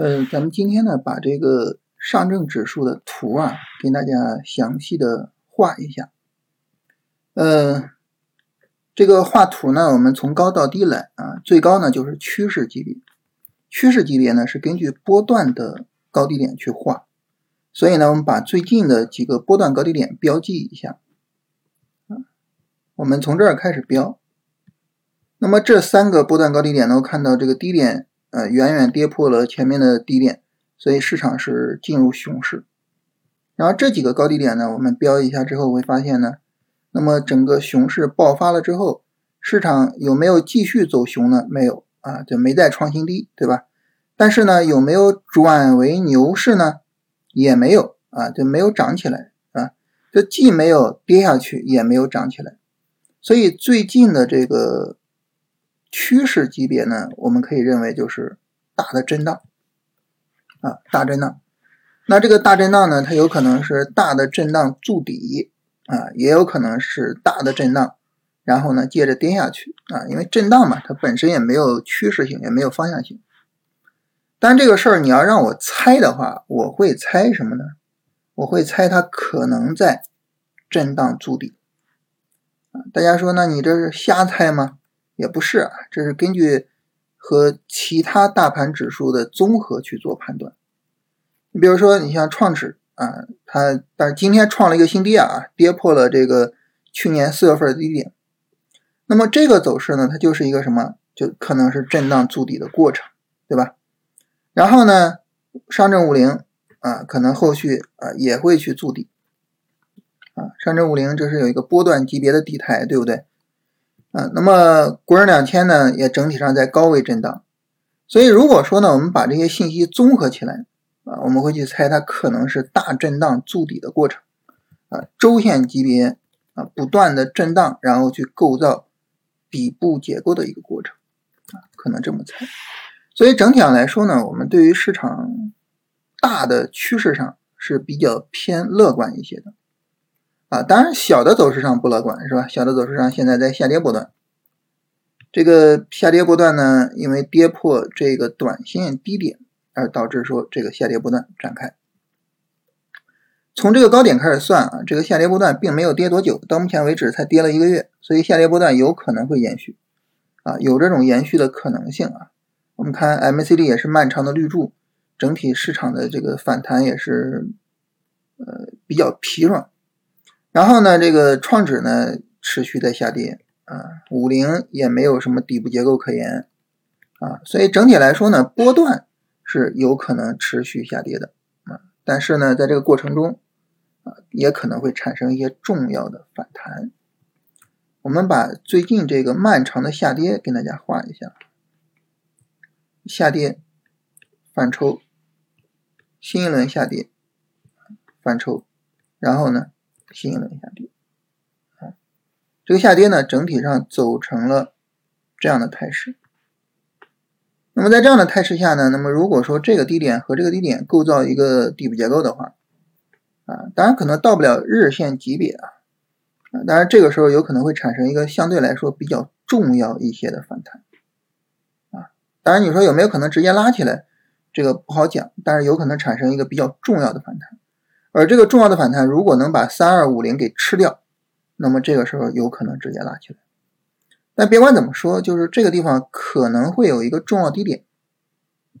呃，咱们今天呢，把这个上证指数的图啊，给大家详细的画一下。呃，这个画图呢，我们从高到低来啊，最高呢就是趋势级别，趋势级别呢是根据波段的高低点去画，所以呢，我们把最近的几个波段高低点标记一下。啊，我们从这儿开始标。那么这三个波段高低点呢，我看到这个低点。呃，远远跌破了前面的低点，所以市场是进入熊市。然后这几个高低点呢，我们标一下之后会发现呢，那么整个熊市爆发了之后，市场有没有继续走熊呢？没有啊，就没再创新低，对吧？但是呢，有没有转为牛市呢？也没有啊，就没有涨起来啊，就既没有跌下去，也没有涨起来。所以最近的这个。趋势级别呢，我们可以认为就是大的震荡啊，大震荡。那这个大震荡呢，它有可能是大的震荡筑底啊，也有可能是大的震荡，然后呢接着跌下去啊。因为震荡嘛，它本身也没有趋势性，也没有方向性。但这个事儿你要让我猜的话，我会猜什么呢？我会猜它可能在震荡筑底。大家说，那你这是瞎猜吗？也不是啊，这是根据和其他大盘指数的综合去做判断。你比如说，你像创指啊，它但是今天创了一个新低啊，跌破了这个去年四月份的低点。那么这个走势呢，它就是一个什么？就可能是震荡筑底的过程，对吧？然后呢，上证五零啊，可能后续啊也会去筑底啊。上证五零这是有一个波段级别的底台，对不对？啊，那么国证两千呢，也整体上在高位震荡，所以如果说呢，我们把这些信息综合起来，啊，我们会去猜它可能是大震荡筑底的过程，啊，周线级别啊不断的震荡，然后去构造底部结构的一个过程，啊，可能这么猜。所以整体上来说呢，我们对于市场大的趋势上是比较偏乐观一些的。啊，当然小的走势上不乐观，是吧？小的走势上现在在下跌波段，这个下跌波段呢，因为跌破这个短线低点，而导致说这个下跌波段展开。从这个高点开始算啊，这个下跌波段并没有跌多久，到目前为止才跌了一个月，所以下跌波段有可能会延续，啊，有这种延续的可能性啊。我们看 MACD 也是漫长的绿柱，整体市场的这个反弹也是呃比较疲软。然后呢，这个创指呢持续在下跌啊，五零也没有什么底部结构可言啊，所以整体来说呢，波段是有可能持续下跌的啊，但是呢，在这个过程中啊，也可能会产生一些重要的反弹。我们把最近这个漫长的下跌跟大家画一下，下跌反抽，新一轮下跌反抽，然后呢？新一轮下跌，啊，这个下跌呢，整体上走成了这样的态势。那么在这样的态势下呢，那么如果说这个低点和这个低点构造一个底部结构的话，啊，当然可能到不了日线级别啊，啊，当然这个时候有可能会产生一个相对来说比较重要一些的反弹，啊，当然你说有没有可能直接拉起来，这个不好讲，但是有可能产生一个比较重要的反弹。而这个重要的反弹，如果能把三二五零给吃掉，那么这个时候有可能直接拉起来。但别管怎么说，就是这个地方可能会有一个重要低点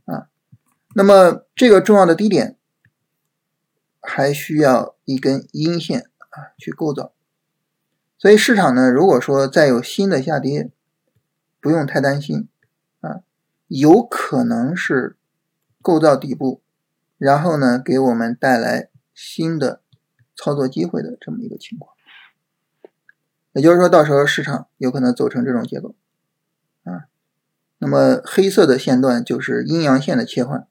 啊。那么这个重要的低点还需要一根阴线啊去构造。所以市场呢，如果说再有新的下跌，不用太担心啊，有可能是构造底部，然后呢给我们带来。新的操作机会的这么一个情况，也就是说到时候市场有可能走成这种结构啊。那么黑色的线段就是阴阳线的切换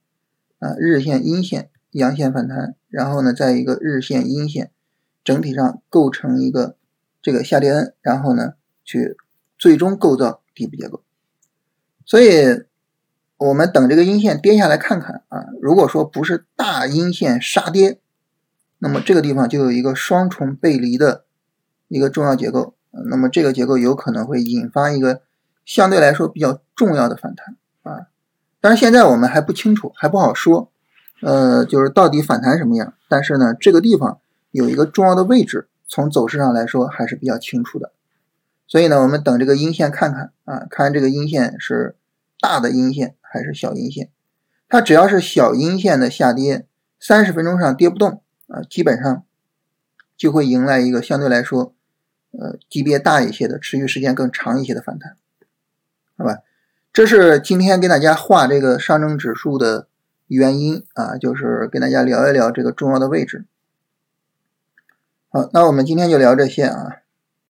啊，日线阴线阳线反弹，然后呢再一个日线阴线，整体上构成一个这个下跌 N，然后呢去最终构造底部结构。所以我们等这个阴线跌下来看看啊，如果说不是大阴线杀跌。那么这个地方就有一个双重背离的一个重要结构，那么这个结构有可能会引发一个相对来说比较重要的反弹啊。但是现在我们还不清楚，还不好说，呃，就是到底反弹什么样。但是呢，这个地方有一个重要的位置，从走势上来说还是比较清楚的。所以呢，我们等这个阴线看看啊，看这个阴线是大的阴线还是小阴线。它只要是小阴线的下跌，三十分钟上跌不动啊，基本上就会迎来一个相对来说，呃，级别大一些的、持续时间更长一些的反弹，好吧？这是今天跟大家画这个上证指数的原因啊，就是跟大家聊一聊这个重要的位置。好，那我们今天就聊这些啊。